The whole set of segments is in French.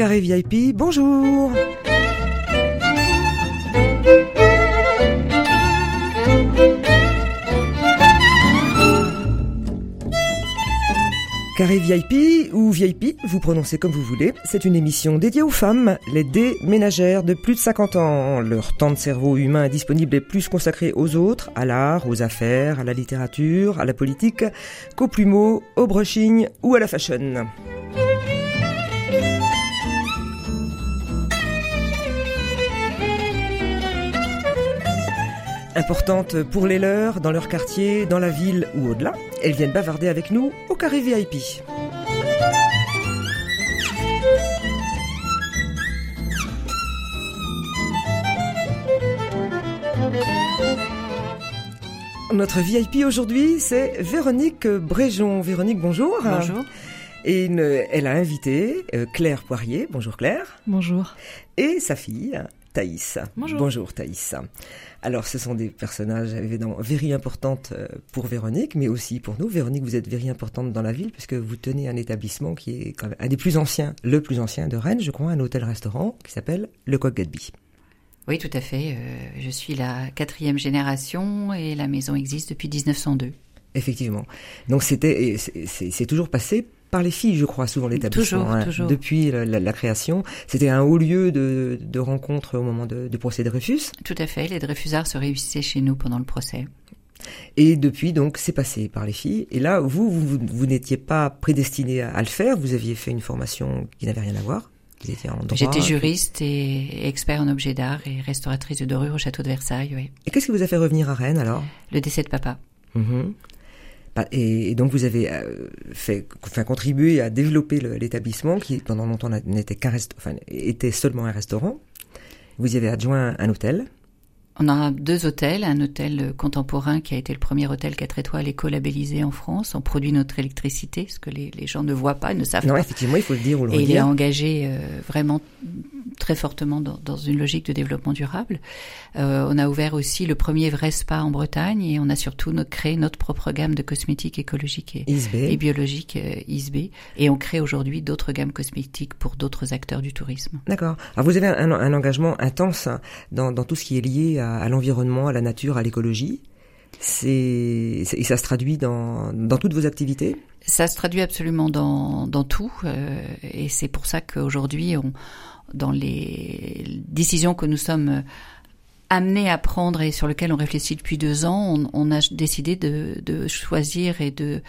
Carré VIP, bonjour Carré VIP ou VIP, vous prononcez comme vous voulez, c'est une émission dédiée aux femmes, les déménagères de plus de 50 ans. Leur temps de cerveau humain disponible est plus consacré aux autres, à l'art, aux affaires, à la littérature, à la politique, qu'aux plumeaux, au brushing ou à la fashion. Importantes pour les leurs, dans leur quartier, dans la ville ou au-delà, elles viennent bavarder avec nous au carré VIP. Notre VIP aujourd'hui, c'est Véronique Bréjon. Véronique, bonjour. Bonjour. Et une- elle a invité euh, Claire Poirier. Bonjour Claire. Bonjour. Et sa fille, Thaïs. Bonjour. Bonjour Thaïs. Alors, ce sont des personnages évidemment very importantes euh, pour Véronique, mais aussi pour nous. Véronique, vous êtes very importante dans la ville puisque vous tenez un établissement qui est quand même un des plus anciens, le plus ancien de Rennes, je crois, un hôtel-restaurant qui s'appelle le Coq Gadby. Oui, tout à fait. euh, je suis la quatrième génération et la maison existe depuis 1902. Effectivement. Donc c'était, c'est toujours passé par les filles, je crois, souvent l'établissement. Toujours, toujours. Depuis la, la- la création, c'était un haut lieu de, de rencontre au moment de, du procès Dreyfus. Tout à fait. Les Dreyfusards se réunissaient chez nous pendant le procès. Et depuis, donc, c'est passé par les filles. Et là, vous, vous, n'étiez pas prédestiné à, à le faire. Vous aviez fait une formation qui n'avait rien à voir. J'étais juriste et expert en objets d'art et restauratrice de dorure au château de Versailles. Oui. Et qu'est-ce qui vous a fait revenir à Rennes alors? Le décès de papa. Mhm. Bah, et, et donc vous avez euh, fait, enfin, contribué à développer l'établissement qui pendant longtemps n'était qu'un enfin, était seulement un restaurant. Vous y avez adjoint un hôtel. On a deux hôtels, un hôtel contemporain qui a été le premier hôtel 4 étoiles éco-labellisé en France. On produit notre électricité, ce que les, les gens ne voient pas, ne savent Non, pas. effectivement, il faut le dire ou le Et il est engagé euh, vraiment très fortement dans, dans une logique de développement durable. Euh, on a ouvert aussi le premier vrai spa en Bretagne et on a surtout créé notre propre gamme de cosmétiques écologiques et, biologiques euh, ISB. Et on crée aujourd'hui d'autres gammes cosmétiques pour d'autres acteurs du tourisme. D'accord. Alors vous avez un, un engagement intense hein, dans, dans tout ce qui est lié à, à l'environnement, à la nature, à l'écologie. C'est- et ça se traduit dans, dans toutes vos activités? Ça se traduit absolument dans, dans tout, euh, et c'est pour ça qu'aujourd'hui, on, dans les décisions que nous sommes amenés à prendre et sur lesquelles on réfléchit depuis deux ans, on, a décidé de choisir et de,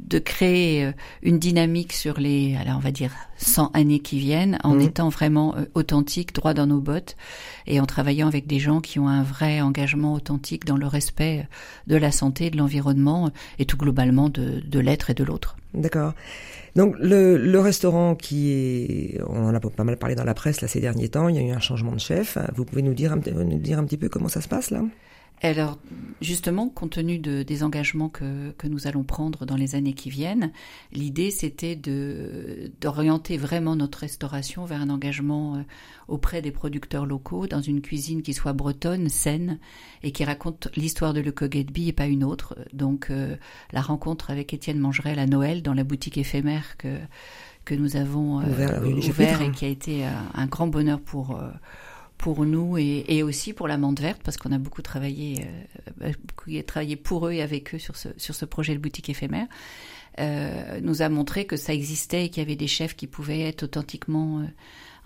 de créer euh, une dynamique sur les, alors on va dire, 100 années qui viennent, en Mhm. étant vraiment euh, authentique, droit dans nos bottes, et en travaillant avec des gens qui ont un vrai engagement authentique dans le respect de la santé, de l'environnement, et tout globalement de, de l'être et de l'autre. D'accord. Donc le, le restaurant qui est, on en a pas mal parlé dans la presse là ces derniers temps, il y a eu un changement de chef. Vous pouvez nous dire nous dire un petit peu comment ça se passe là? Alors, justement, compte tenu de, des engagements que, que nous allons prendre dans les années qui viennent, l'idée c'était de d'orienter vraiment notre restauration vers un engagement euh, auprès des producteurs locaux, dans une cuisine qui soit bretonne, saine, et qui raconte l'histoire de Le Cogetby et pas une autre. Donc, euh, la rencontre avec Étienne Mangerel à Noël dans la boutique éphémère que que nous avons euh, Ouvert, et qui a été euh, un grand bonheur pour euh, pour nous et, et aussi pour la menthe verte parce qu'on a beaucoup travaillé euh, beaucoup travaillé pour eux et avec eux sur ce sur ce projet de boutique éphémère. Euh, nous a montré que ça existait et qu'il y avait des chefs qui pouvaient être authentiquement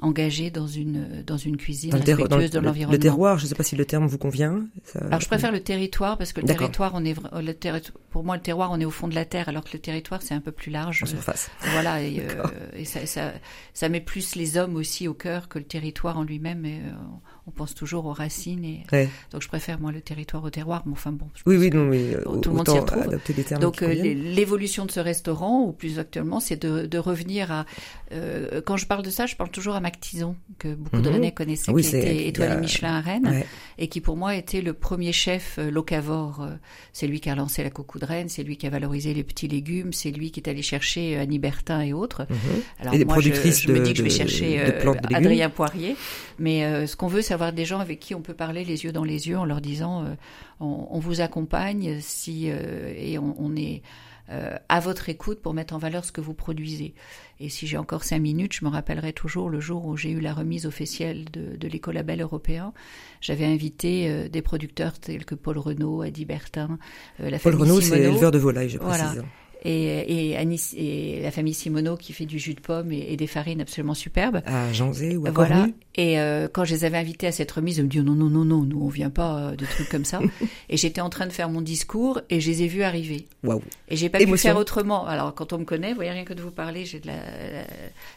euh, engagés dans une dans une cuisine Dans le, dans le- respectueuse de le- l'environnement. le terroir, je ne sais pas si le terme vous convient. ça- Alors je préfère le territoire parce que le territoire on est vra- le pour moi le terroir on est au fond de la terre alors que le territoire c'est un peu plus large. en surface. Voilà, et, euh, et ça, ça, ça met plus les hommes aussi au cœur que le territoire en lui-même. Et, euh, on pense toujours aux racines. Et, Ouais. donc je préfère moi le territoire au terroir, mais enfin bon. Oui, oui, non, mais euh, tout le monde s'y retrouve. des termes donc euh, l'évolution de ce restaurant, ou plus actuellement, c'est de, de revenir à. euh, quand je parle de ça, je parle toujours à Mac Tison, que beaucoup de Mhm. Rennais connaissaient, Ah oui, qui était étoilé a- Michelin à Rennes, Ouais. et qui pour moi était le premier chef locavore. C'est lui qui a lancé la coucou de Rennes, c'est lui qui a valorisé les petits légumes, c'est lui qui est allé chercher Annie Bertin et autres. Mhm. Alors Et des moi, je, productrices je me dis que je vais chercher. Adrien Poirier, mais euh, ce qu'on veut, c'est avoir des gens avec qui on peut parler les yeux dans les yeux en leur disant euh, on, on vous accompagne si euh, et on, on est euh, à votre écoute pour mettre en valeur ce que vous produisez. Et si j'ai encore cinq minutes, je me rappellerai toujours le jour où j'ai eu la remise officielle de, de l'écolabel européen. J'avais invité euh, des producteurs tels que Paul Renault, Adi Bertin, euh, la Paul Renault, c'est éleveur de volaille, je précise. Voilà et, et, et la famille Simoneau qui fait du jus de pomme et, des farines absolument superbes. À Janzé ou à Voilà. Et euh, quand je les avais invités à cette remise, ils me disaient non, non, non, non, nous on vient pas euh, de trucs comme ça. et j'étais en train de faire mon discours et je les ai vus arriver. Waouh. Et j'ai pas pu faire autrement. Alors quand on me connaît, vous voyez rien que de vous parler, j'ai de la,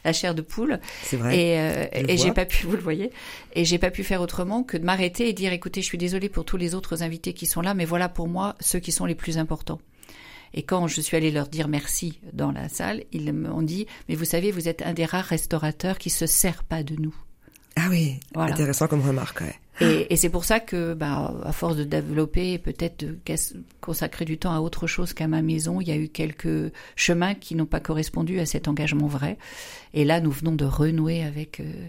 la, chair de poule. C'est vrai. Et, euh, et j'ai pas pu, vous le voyez, et j'ai pas pu faire autrement que de m'arrêter et dire écoutez, je suis désolée pour tous les autres invités qui sont là, mais voilà pour moi ceux qui sont les plus importants. Et quand je suis allée leur dire merci dans la salle, ils m'ont dit, mais vous savez, vous êtes un des rares restaurateurs qui se sert pas de nous. Ah oui, intéressant comme remarque. Ouais. Et, et c'est pour ça que, bah, à force de développer, peut-être de consacrer du temps à autre chose qu'à ma maison, il y a eu quelques chemins qui n'ont pas correspondu à cet engagement vrai. Et là, nous venons de renouer avec euh,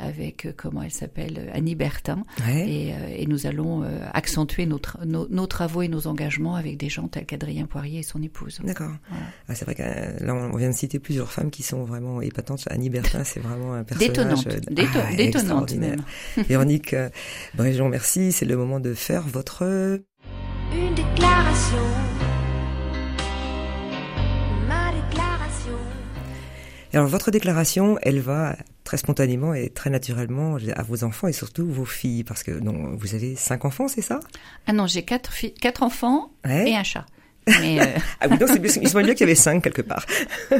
avec euh, comment elle s'appelle euh, Annie Bertin et, euh, et, nous allons accentuer nos, nos, travaux et nos engagements avec des gens tels qu'Adrien Poirier et son épouse. D'accord. Ah, c'est vrai que là on vient de citer plusieurs femmes qui sont vraiment épatantes. Annie Bertin c'est vraiment un personnage détonnante, détonnante même. Véronique Bréjon, merci. C'est le moment de faire votre une déclaration. Ma déclaration. Alors votre déclaration, elle va très spontanément et très naturellement à vos enfants et surtout vos filles Parce que non, vous avez cinq enfants, c'est ça? Ah non, j'ai quatre, filles, quatre enfants et un chat. Mais euh... ah oui, donc il semble bien qu'il y avait cinq quelque part.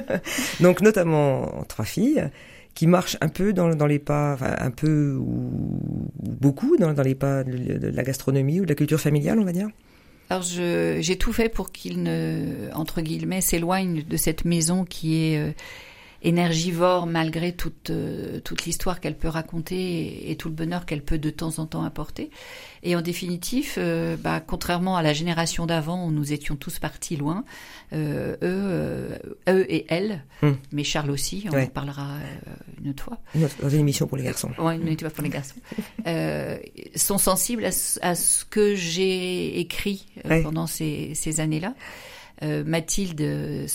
donc notamment trois filles qui marchent un peu dans, dans les pas, enfin, un peu ou beaucoup dans, dans les pas de la gastronomie ou de la culture familiale, on va dire? Alors j'ai tout fait pour qu'ils ne, entre guillemets, s'éloignent de cette maison qui est euh, énergivore malgré toute, euh, toute l'histoire qu'elle peut raconter et, tout le bonheur qu'elle peut de temps en temps apporter. Et en définitive, euh, bah, contrairement à la génération d'avant où nous étions tous partis loin, euh, eux, eux et elles, hmm. mais Charles aussi, on en parlera une autre fois. Dans une émission pour les garçons. Oui, une émission pour les garçons. sont sensibles à, ce que j'ai écrit pendant ces, ces années-là. Euh, Mathilde euh,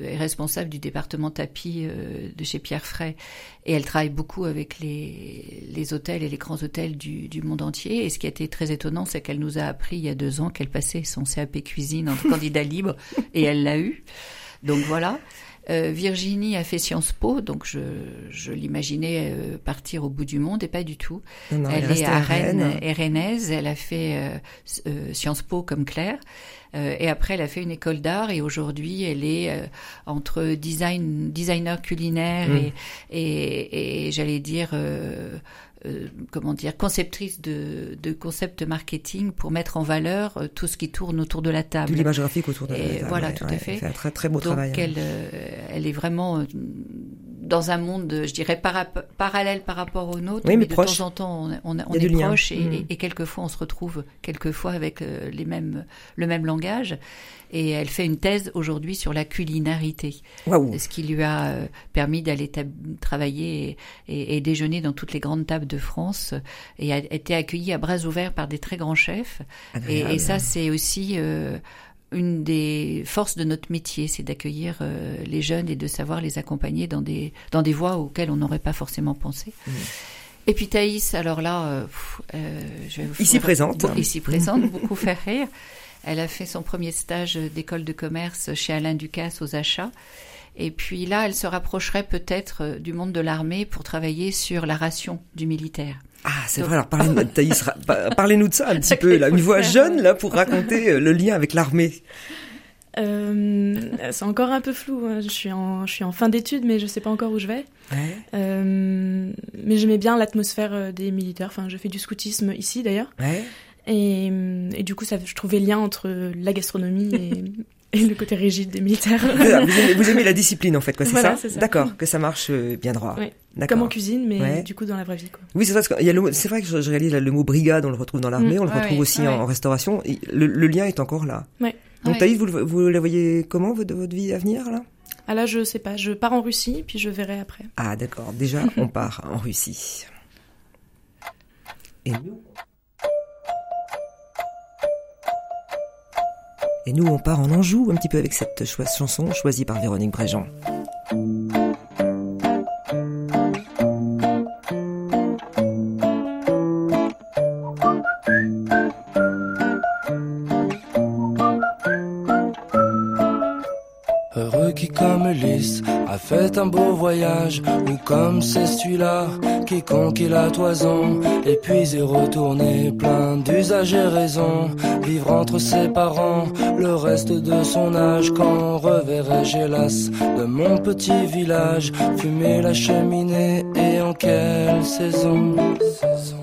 est responsable du département tapis euh, de chez Pierre Fray et elle travaille beaucoup avec les, les hôtels et les grands hôtels du, du monde entier. Et ce qui a été très étonnant, c'est qu'elle nous a appris il y a deux ans qu'elle passait son CAP cuisine en candidat libre et elle l'a eu. Donc voilà. Euh, Virginie a fait Sciences Po, donc je, je l'imaginais euh, partir au bout du monde et pas du tout. elle, est à Rennes, et rennaise. Elle a fait euh, Sciences Po comme Claire. Et après, elle a fait une école d'art et aujourd'hui, elle est entre design, designer culinaire mmh. et, et, et j'allais dire euh, comment dire, conceptrice de, de concepts marketing pour mettre en valeur euh, tout ce qui tourne autour de la table. De l'image graphique autour de la table. Voilà, tout à fait. Elle fait un très très beau Donc travail. Elle, euh, elle est vraiment dans un monde, je dirais, parallèle par rapport au nôtre. Oui, mais, de temps en temps, on, on, est proche et, mm. et, quelquefois on se retrouve quelquefois avec les mêmes, le même langage et elle fait une thèse aujourd'hui sur la culinarité, ce qui lui a euh, permis d'aller travailler et, et, déjeuner dans toutes les grandes tables de France et a été accueillie à bras ouverts par des très grands chefs. Et, et, ça, c'est aussi euh, une des forces de notre métier, c'est d'accueillir euh, les jeunes et de savoir les accompagner dans des dans des voies auxquelles on n'aurait pas forcément pensé. Mmh. Et puis Thaïs, alors là, euh, je vais vous ici présente, ici présente, beaucoup faire rire. Elle a fait son premier stage d'école de commerce chez Alain Ducasse aux achats. Et puis là, elle se rapprocherait peut-être euh, du monde de l'armée pour travailler sur la ration du militaire. Ah, c'est vrai. Alors, parlez-nous parlez de ça un petit peu. Là, une voix jeune là pour raconter euh, le lien avec l'armée. Euh, c'est encore un peu flou. Hein. Je suis en, je suis en fin d'études, mais je sais pas encore où je vais. Ouais. Euh, mais j'aimais bien l'atmosphère des militaires. Enfin, je fais du scoutisme ici d'ailleurs. Ouais. Et, et, du coup, ça, je trouvais lien entre la gastronomie et, le côté rigide des militaires. vous, aimez, la discipline en fait, quoi, c'est ça, ça D'accord, que ça marche euh, bien droit. Oui. Comme en cuisine, mais du coup dans la vraie vie. Quoi. Oui, c'est vrai que je, je réalise le mot brigade, on le retrouve dans l'armée, mm. on le retrouve aussi en, restauration. Le, le, lien est encore là. Ouais. Donc Thaïs, vous, vous la voyez comment votre, votre vie à venir là? Ah là, je sais pas. Je pars en Russie, puis je verrai après. Ah d'accord. Déjà, on part en Russie. Et nous Et nous, on part en Anjou un petit peu avec cette chanson choisie par Véronique Bréjean. Fait un beau voyage, ou comme c'est celui-là qui conquit la toison, et puis est retourné plein d'usages et raisons, vivre entre ses parents, le reste de son âge, quand reverrai-je hélas de mon petit village, fumer la cheminée, et en quelle saison, saison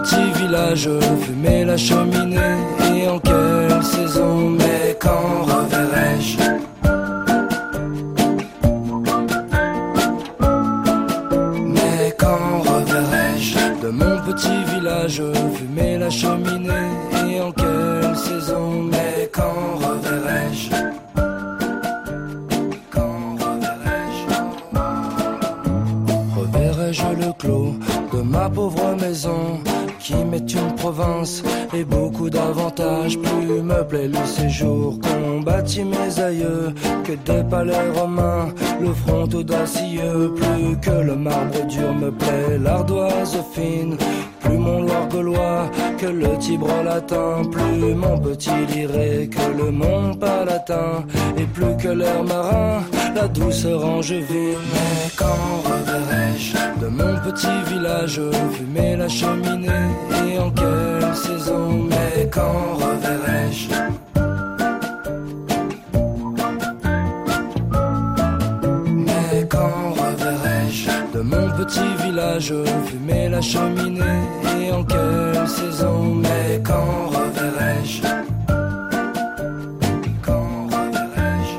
petit village, fumer la cheminée et en quelle palais romains, le front audacieux. Plus que le marbre dur me plaît, l'ardoise fine. Plus mon Loire gaulois que le Tibre latin, plus mon petit liré que le mont palatin, et plus que l'air marin, la douceur angevine. Mais quand reverrai-je de mon petit village fumer la cheminée et en quelle saison? Mais quand reverrai-je petit village fumer la cheminée. Et en quelle saison Mais quand reverrai-je? Quand reverrai-je?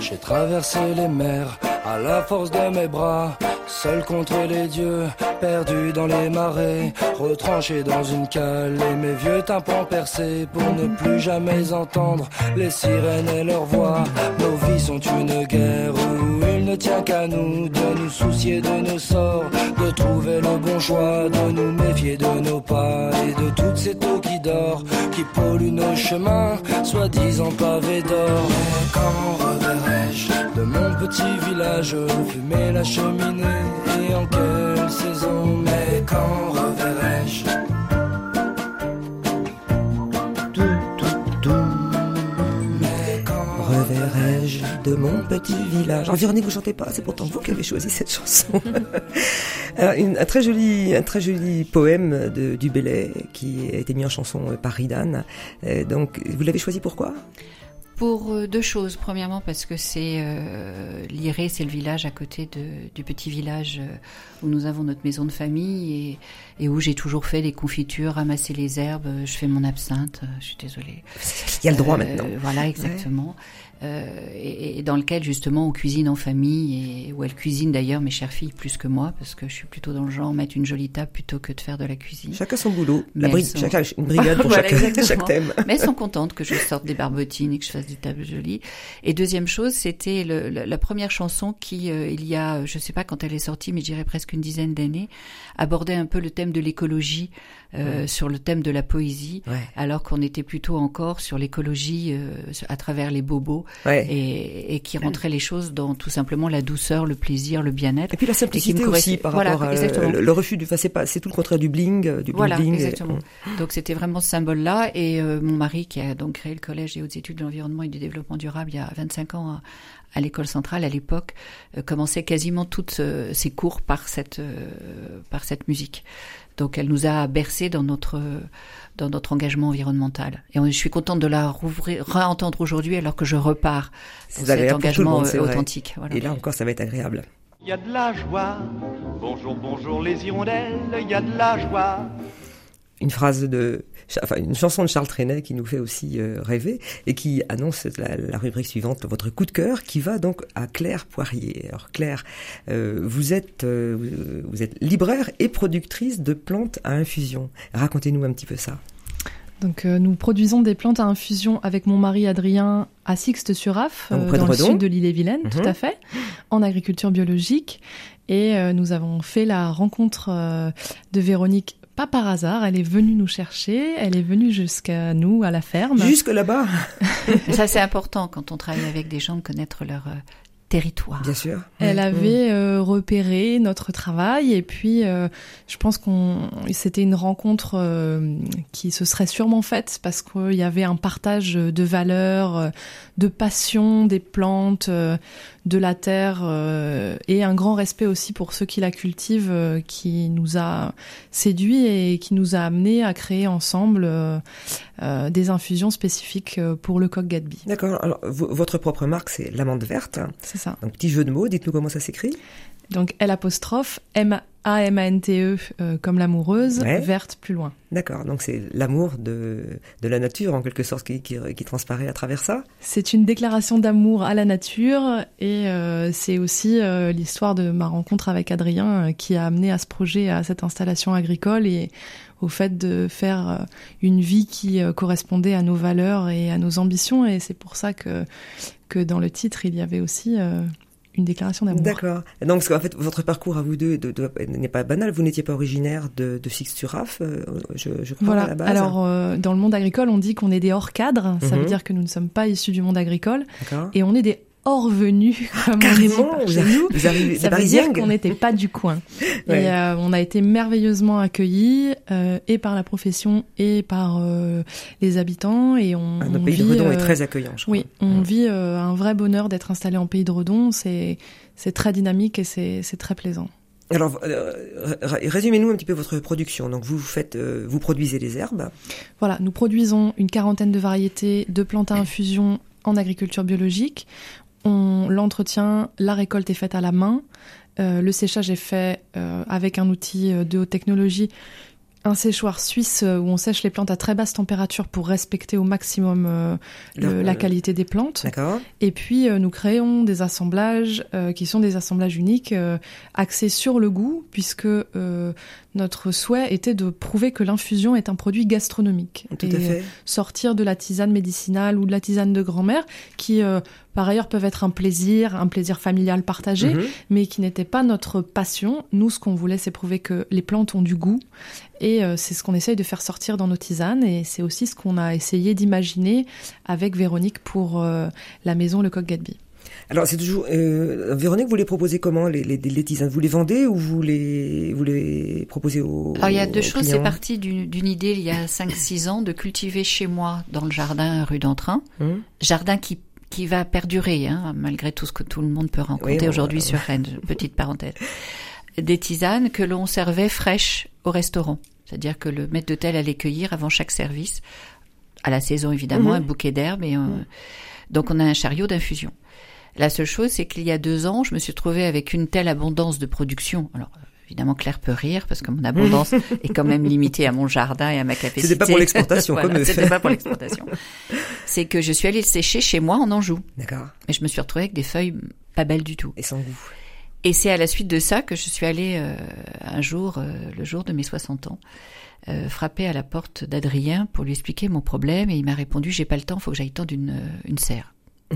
J'ai traversé les mers à la force de mes bras, seul contre les dieux, perdu dans les marais, retranché dans une cale et mes vieux tympans percés pour ne plus jamais entendre les sirènes et leurs voix. Nos vies sont une guerre où il ne tient qu'à nous de nous soucier de nos sorts, de trouver le bon choix, de nous méfier de nos pas et de toutes ces eaux qui dorent, qui polluent nos chemins, soi-disant pavés d'or. quand reverrai-je de mon petit village, fumer la cheminée. Et en quelle saison, mais quand reverrai-je? Reverrai-je de mon petit village. Véronique, vous chantez pas, c'est pourtant vous qui avez choisi cette chanson. un très joli, un très joli poème de, du Bellay qui a été mis en chanson par Ridan. Euh, donc, vous l'avez choisi pourquoi? Pour euh, deux choses. Premièrement, parce que c'est euh, Liré, c'est le village à côté de, du petit village euh, où nous avons notre maison de famille et, et où j'ai toujours fait les confitures, ramasser les herbes. Je fais mon absinthe. Je suis désolée. Il y a le droit maintenant. Voilà, exactement. Euh, et, dans lequel justement on cuisine en famille et où elle cuisine d'ailleurs mes chères filles plus que moi parce que je suis plutôt dans le genre mettre une jolie table plutôt que de faire de la cuisine. Chacun son boulot, la chacun une brigade pour chaque thème. Mais elles sont contentes que je sorte des barbotines et que je fasse des tables jolies. Et deuxième chose, c'était la première chanson qui, euh, il y a, je sais pas quand elle est sortie, mais je dirais presque une dizaine d'années, abordait un peu le thème de l'écologie euh, sur le thème de la poésie, alors qu'on était plutôt encore sur l'écologie euh, à travers les bobos et, et, qui rentrait les choses dans tout simplement la douceur, le plaisir, le bien-être. Et puis la simplicité aussi par rapport à le, refus du, c'est pas, c'est tout le contraire du bling, euh, du voilà, bling. Exactement. Donc c'était vraiment ce symbole-là et mon mari qui a donc créé le collège des hautes études de l'environnement et du développement durable il y a 25 ans à, l'école centrale à l'époque commençait quasiment toutes ses cours par cette par cette musique. Donc elle nous a bercé dans notre dans notre engagement environnemental. Et je suis contente de la rouvrir, réentendre aujourd'hui alors que je repars dans cet engagement euh, authentique. Et là encore, ça va être agréable. Il y a de la joie. Bonjour, bonjour les hirondelles. Il y a de la joie. Une phrase de enfin une chanson de Charles Trenet qui nous fait aussi euh, rêver et qui annonce la, rubrique suivante, votre coup de cœur, qui va donc à Claire Poirier. Alors Claire, euh, vous êtes euh, vous êtes libraire et productrice de plantes à infusion. Racontez-nous un petit peu ça. Donc nous produisons des plantes à infusion avec mon mari Adrien à Sixte-sur-Af, Ah, dans le sud de l'île-et-Vilaine, tout à fait, en agriculture biologique. Et nous avons fait la rencontre de Véronique pas par hasard, elle est venue nous chercher, elle est venue jusqu'à nous à la ferme. Jusque là-bas. ça c'est important quand on travaille avec des gens de connaître leur euh, territoire. Bien sûr. Elle avait euh, repéré notre travail et puis euh, je pense qu'on c'était une rencontre euh, qui se serait sûrement faite parce qu'il y avait un partage de valeurs, de passion des plantes, euh, de la terre et un grand respect aussi pour ceux qui la cultivent qui nous a séduit et qui nous a amené à créer ensemble des infusions spécifiques pour le coq Gatsby. D'accord. Alors votre propre marque c'est l'amande verte. C'est ça. Donc petit jeu de mots, dites-nous comment ça s'écrit. Donc L apostrophe M A M A N T E euh, comme l'amoureuse, Ouais. verte plus loin. D'accord. Donc c'est l'amour de, de la nature en quelque sorte qui, qui, qui transparaît à travers ça. C'est une déclaration d'amour à la nature et euh, c'est aussi euh, l'histoire de ma rencontre avec Adrien qui a amené à ce projet, à cette installation agricole et au fait de faire une vie qui correspondait à nos valeurs et à nos ambitions et c'est pour ça que que dans le titre il y avait aussi euh, une déclaration d'amour. D'accord. Donc, parce qu'en fait, votre parcours à vous deux de- de- n'est pas banal. Vous n'étiez pas originaire de, de euh, je, je crois, à Voilà. la base. Alors, euh, dans le monde agricole, on dit qu'on est des hors cadres. Ça Mhm. veut dire que nous ne sommes pas issus du monde agricole D'accord. et on est des hors venus. Comme on dit Carrément, par chez arrivez- nous. vous arrivez Ça veut dire qu'on n'était pas du coin. Ouais. Et euh, on a été merveilleusement accueillis euh, et par la profession et par euh, les habitants et on, Ah, Notre on pays de Redon est très accueillant, je crois. oui, on vit un vrai bonheur d'être installé en pays de Redon. C'est c'est très dynamique et c'est très plaisant. Alors, euh, résumez-nous un petit peu votre production. Donc, vous faites, euh, vous produisez des herbes. Voilà, nous produisons une quarantaine de variétés de plantes à infusion en agriculture biologique. On l'entretient, la récolte est faite à la main. Euh, le séchage est fait euh, avec un outil euh, de haute technologie, un séchoir suisse où on sèche les plantes à très basse température pour respecter au maximum euh, le- la qualité des plantes. Et puis nous créons des assemblages qui sont des assemblages uniques axés sur le goût, puisque notre souhait était de prouver que l'infusion est un produit gastronomique. Tout Et, à fait. sortir de la tisane médicinale ou de la tisane de grand-mère, qui euh, par ailleurs peuvent être un plaisir, un plaisir familial partagé, Mhm. mais qui n'était pas notre passion. Nous, ce qu'on voulait, c'est prouver que les plantes ont du goût, et euh, c'est ce qu'on essaye de faire sortir dans nos tisanes, et c'est aussi ce qu'on a essayé d'imaginer avec Véronique pour euh, la maison Le Coq Gatsby. Alors, c'est toujours. Euh, Véronique, vous les proposez comment les, les, les tisanes? Vous les vendez ou vous les, vous les proposez aux. Alors il y a deux choses, c'est parti d'une idée il y a 5-6 ans de cultiver chez moi dans le jardin rue d'Entrain, Hum. jardin qui qui va perdurer hein, malgré tout ce que tout le monde peut Oui, on- aujourd'hui sur Rennes, petite parenthèse. Des tisanes que l'on servait fraîches au restaurant, c'est-à-dire que le maître d'hôtel allait cueillir avant chaque service à la saison évidemment Mhm. un bouquet d'herbes et euh, donc on a un chariot d'infusion. La seule chose, c'est qu'il y a deux ans, je me suis trouvée avec une telle abondance de production. Alors, évidemment, Claire peut rire parce que mon abondance est quand même limitée à mon jardin et à ma capacité. C'était pas pour l'exportation, Voilà, comme. C'était pas pour l'exportation. C'est que je suis allée le sécher chez moi en Anjou. D'accord. Et je me suis retrouvée avec des feuilles pas belles du tout. Et sans goût. Et c'est à la suite de ça que je suis allée euh, un jour, euh, le jour de mes 60 ans, euh, frapper à la porte d'Adrien pour lui expliquer mon problème. Et il m'a répondu, j'ai pas le temps, faut que j'aille tendre une, euh, une serre.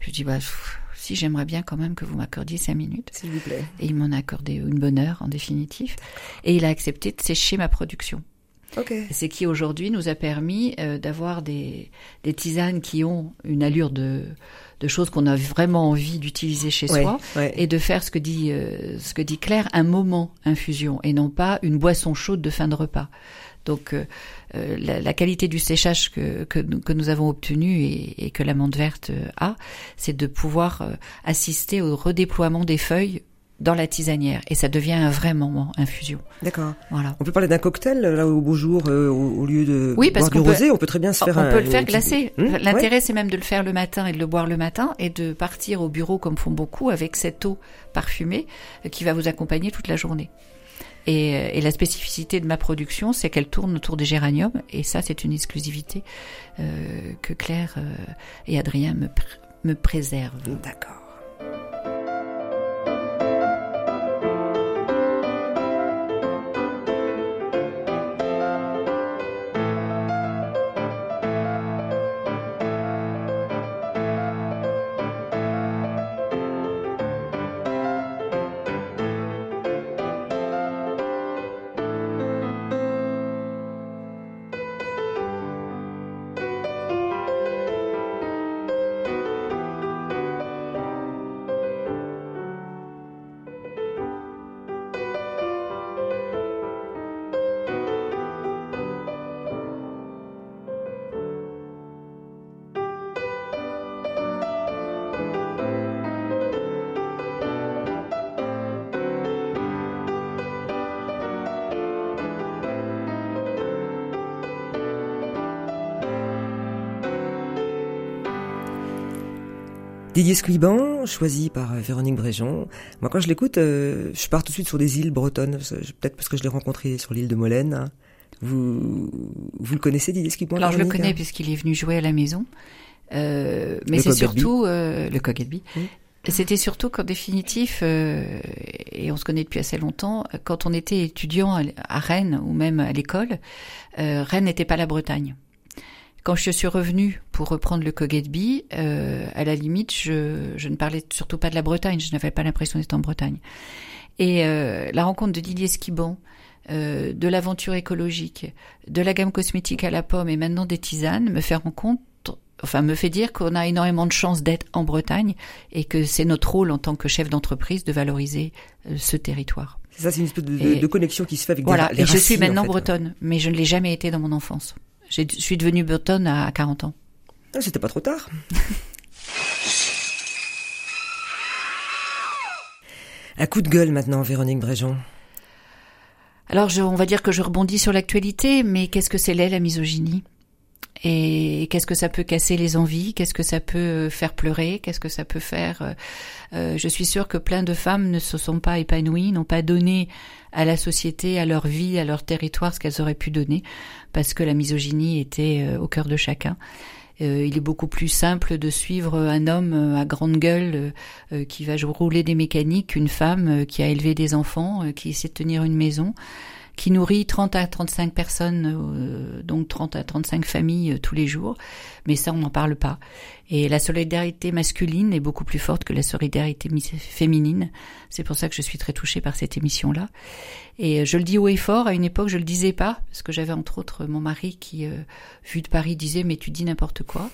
Je dis, bah, pff, si j'aimerais bien quand même que vous m'accordiez cinq minutes. S'il vous plaît. Et il m'en a accordé une bonne heure en définitif. Et il a accepté de sécher ma production. Ok. Et C'est qui aujourd'hui nous a permis euh, d'avoir des, des tisanes qui ont une allure de, de choses qu'on a vraiment envie d'utiliser chez Ouais, soi ouais. et de faire ce que dit euh, ce que dit Claire un moment infusion et non pas une boisson chaude de fin de repas. Donc euh, euh, la, la qualité du séchage que, que, nous, que nous avons obtenu et, et que l'amande verte euh, a, c'est de pouvoir euh, assister au redéploiement des feuilles dans la tisanière et ça devient un vrai moment infusion. D'accord. Voilà. On peut parler d'un cocktail là au beau jour euh, au, lieu de Oui, parce boire du peut- rosé, on peut très bien se faire on un. peut le faire glacer. Hum, ouais. L'intérêt, c'est même de le faire le matin et de le boire le matin et de partir au bureau comme font beaucoup avec cette eau parfumée qui va vous accompagner toute la journée. Et, euh, et la spécificité de ma production, c'est qu'elle tourne autour des géraniums et ça, c'est une exclusivité euh, que Claire euh, et Adrien me, me préservent. D'accord. Didier Squiban, choisi par euh, Véronique Bréjon. Moi, quand je l'écoute, euh, je pars tout de suite sur des îles bretonnes, peut-être parce que je l'ai rencontré sur l'île de Molène. Vous, vous le connaissez, Didier Squiban Alors, je le connais puisqu'il est venu jouer à la maison. Euh, mais c'est surtout euh, le Cocketby. C'était surtout qu'en définitif, euh, et on se connaît depuis assez longtemps, quand on était étudiant à Rennes ou même à l'école, Rennes n'était pas la Bretagne. Quand je suis revenue pour reprendre le Cogetby, euh, à la limite, je, je, ne parlais surtout pas de la Bretagne, je n'avais pas l'impression d'être en Bretagne. Et euh, la rencontre de Didier Skiban, euh, de l'aventure écologique, de la gamme cosmétique à la pomme et maintenant des tisanes me fait rencontre enfin me fait dire qu'on a énormément de chance d'être en Bretagne et que c'est notre rôle en tant que chef d'entreprise de valoriser euh, ce territoire. C'est ça, c'est une espèce de, de, connexion qui se fait avec voilà, les, et je suis maintenant bretonne, mais je ne l'ai jamais été dans mon enfance. Je suis devenue bretonne à 40 ans. Ah, c'était pas trop tard. Un coup de gueule maintenant, Véronique Bréjon. Alors, je, on va dire que je rebondis sur l'actualité, mais qu'est-ce que c'est là, la misogynie? Et qu'est-ce que ça peut casser les envies? Qu'est-ce que ça peut faire pleurer? Qu'est-ce que ça peut faire euh, euh, Je suis sûre que plein de femmes ne se sont pas épanouies, n'ont pas donné à la société, à leur vie, à leur territoire ce qu'elles auraient pu donner, parce que la misogynie était euh, au cœur de chacun. il est beaucoup plus simple de suivre un homme à grande gueule qui va rouler des mécaniques qu'une femme qui a élevé des enfants, qui essaie de tenir une maison qui nourrit 30 à 35 personnes, euh, donc 30 à 35 familles euh, tous les jours. Mais ça, on n'en parle pas. Et la solidarité masculine est beaucoup plus forte que la solidarité féminine. C'est pour ça que je suis très touchée par cette émission-là. Et euh, je le dis haut et fort. À une époque, je le disais pas, parce que j'avais entre autres mon mari qui, vu de Paris, disait mais tu dis n'importe quoi.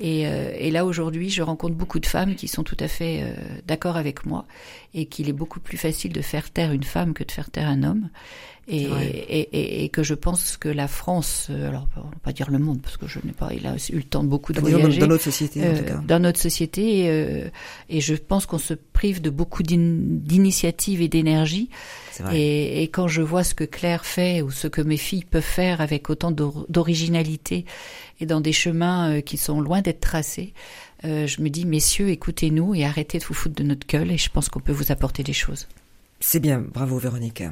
Et, et, là aujourd'hui, je rencontre beaucoup de femmes qui sont tout à fait d'accord avec moi et qu'il est beaucoup plus facile de faire taire une femme que de faire taire un homme et, et, et, que je pense que la France, euh, alors on va pas dire le monde parce que je n'ai pas, il a eu le temps de beaucoup de voyager dans notre société, en tout cas. Euh, dans notre société, euh, et je pense qu'on se prive de beaucoup d'initiatives et d'énergie. Et, et, quand je vois ce que Claire fait ou ce que mes filles peuvent faire avec autant d'originalité et dans des chemins qui sont loin d'être tracés, je me dis messieurs, écoutez-nous et arrêtez de vous foutre de notre gueule. Et je pense qu'on peut vous apporter des choses. C'est bien, bravo Véronique.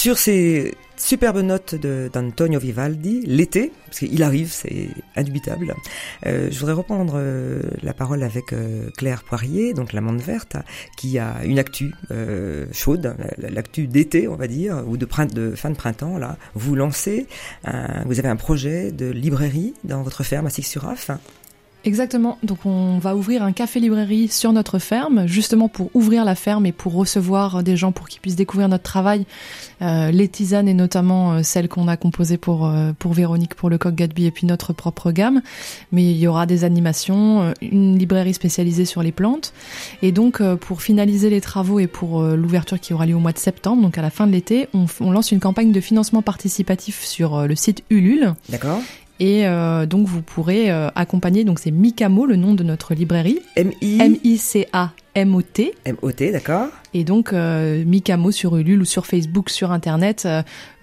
Sur ces superbes notes d'Antonio Vivaldi, l'été, parce qu'il arrive, c'est indubitable, euh, je voudrais reprendre euh, la parole avec euh, Claire Poirier, donc l'amande verte, qui a une actu chaude, l'actu d'été, on va dire, ou de, de, fin de printemps, là. Vous lancez, vous avez un projet de librairie dans votre ferme à Six-sur-Af Exactement. Donc on va ouvrir un café-librairie sur notre ferme, justement pour ouvrir la ferme et pour recevoir des gens pour qu'ils puissent découvrir notre travail, euh, les tisanes et notamment euh, celles qu'on a composées pour euh, pour Véronique pour le coq Gadby et puis notre propre gamme. Mais il y aura des animations, euh, une librairie spécialisée sur les plantes et donc pour finaliser les travaux et pour l'ouverture qui aura lieu au mois de septembre, donc à la fin de l'été, on lance une campagne de financement participatif sur le site Ulule. D'accord. Et euh, donc vous pourrez euh, accompagner, donc c'est Mikamo, le nom de notre librairie. M-I... M-I-C-A-M-O-T. M-O-T, d'accord. Et donc euh, Mikamo sur Ulule ou sur Facebook, sur Internet,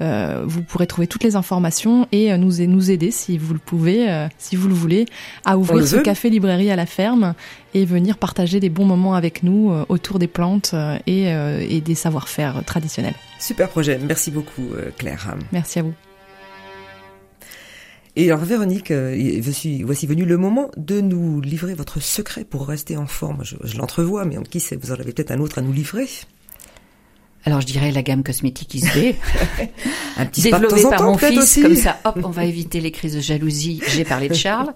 euh, vous pourrez trouver toutes les informations et nous, nous aider si vous le pouvez, si vous le voulez, à ouvrir ce café librairie à la ferme et venir partager des bons moments avec nous autour des plantes et, et des savoir-faire traditionnels. Super projet, merci beaucoup Claire. Merci à vous. Et alors Véronique, euh, voici, venu le moment de nous livrer votre secret pour rester en forme. Je, l'entrevois, mais qui sait, vous en avez peut-être un autre à nous livrer. Alors je dirais la gamme cosmétique ISB, un petit développée par mon fils, comme ça, hop, on va éviter les crises de jalousie. J'ai parlé de Charles,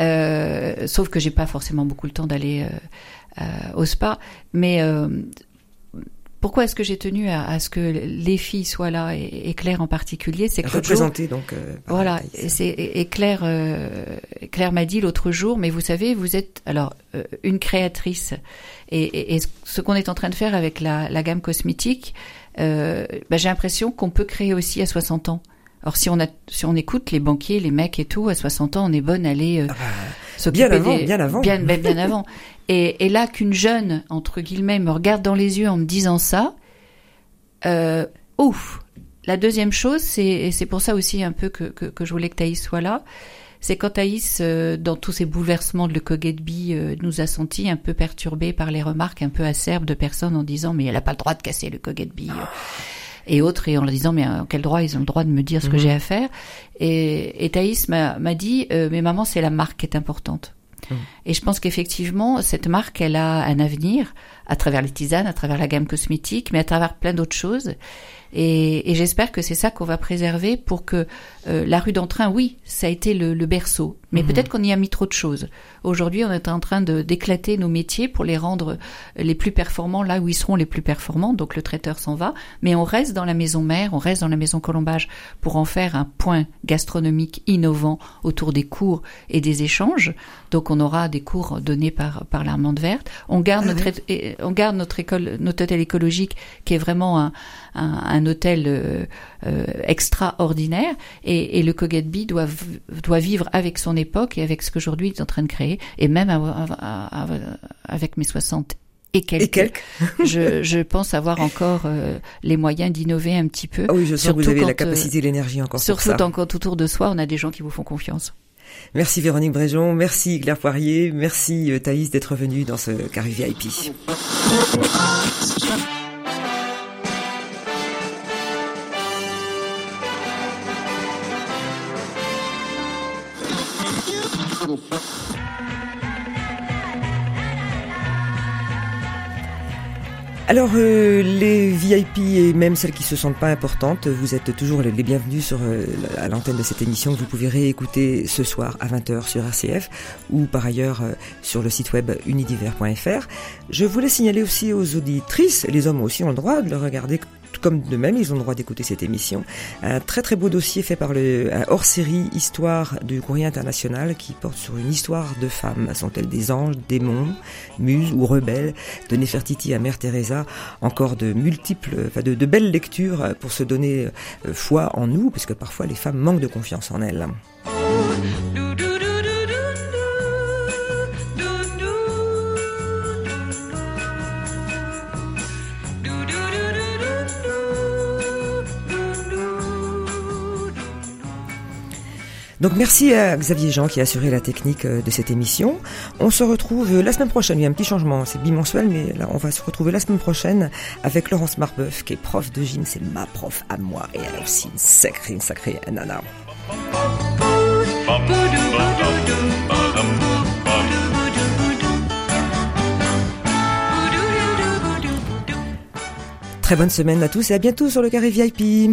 euh, sauf que j'ai pas forcément beaucoup le temps d'aller euh, au spa, mais pourquoi est-ce que j'ai tenu à, ce que les filles soient là et, Claire en particulier C'est représentée donc. Euh, voilà, et, et, Claire, euh, Claire m'a dit l'autre jour, mais vous savez, vous êtes alors euh, une créatrice et, ce qu'on est en train de faire avec la, gamme cosmétique, bah, j'ai l'impression qu'on peut créer aussi à 60 ans. Alors si on a, si on écoute les banquiers, les mecs et tout, à 60 ans, on est bonne à aller ah bah, bien avant, bien avant, bien, bien avant. Et, là, qu'une jeune, entre guillemets, me regarde dans les yeux en me disant ça, euh, ouf. La deuxième chose, c'est, et c'est pour ça aussi un peu que, que, je voulais que Thaïs soit là, c'est quand Thaïs, euh, dans tous ces bouleversements de le Cogetby, euh, nous a senti un peu perturbés par les remarques un peu acerbes de personnes en disant mais elle n'a pas le droit de casser le Cogetby. Et autres, et en leur disant mais quel droit ils ont le droit de me dire ce que mhm. j'ai à faire. Et, et Thaïs m'a, m'a dit mais maman c'est la marque qui est importante. Et je pense qu'effectivement, cette marque, elle a un avenir à travers les tisanes, à travers la gamme cosmétique, mais à travers plein d'autres choses. Et, j'espère que c'est ça qu'on va préserver pour que euh, la rue d'Entrain, oui, ça a été le, berceau, mais mhm. peut-être qu'on y a mis trop de choses. Aujourd'hui, on est en train de d'éclater nos métiers pour les rendre les plus performants là où ils seront les plus performants. Donc le traiteur s'en va, mais on reste dans la maison mère, on reste dans la maison Colombage pour en faire un point gastronomique innovant autour des cours et des échanges. Donc on aura des cours donnés par par l'Armande Verte. On garde ah notre on garde notre école notre hôtel écologique qui est vraiment un un, hôtel euh, euh, extraordinaire et, le Cogetby doit, doit vivre avec son époque et avec ce qu'aujourd'hui il est en train de créer et même avec mes 60 et quelques. je, je, pense avoir encore euh, les moyens d'innover un petit peu. Ah oui, je sens que vous avez la capacité et l'énergie encore Surtout pour ça. quand autour de soi, on a des gens qui vous font confiance. Merci Véronique Bréjon, merci Claire Poirier, merci Thaïs d'être venue dans ce carré VIP. Alors euh, les VIP et même celles qui se sentent pas importantes, vous êtes toujours les bienvenus sur euh, à l'antenne de cette émission que vous pouvez réécouter ce soir à 20h sur RCF ou par ailleurs euh, sur le site web unidiver.fr. Je voulais signaler aussi aux auditrices, les hommes aussi ont le droit de le regarder comme de même, ils ont le droit d'écouter cette émission. Un très très beau dossier fait par le hors-série Histoire du courrier international qui porte sur une histoire de femmes. Sont-elles des anges, démons, muses ou rebelles? De Nefertiti à Mère Teresa, encore de multiples, enfin de, belles lectures pour se donner euh, foi en nous, parce que parfois les femmes manquent de confiance en elles. Donc merci à Xavier Jean qui a assuré la technique euh, de cette émission. On se retrouve euh, la semaine prochaine. Il y a un petit changement, c'est bimensuel, mais là on va se retrouver la semaine prochaine avec Laurence Marbeuf qui est prof de gym. C'est ma prof à moi et elle aussi une sacrée, une sacrée nana. Très bonne semaine à tous et à bientôt sur le carré VIP.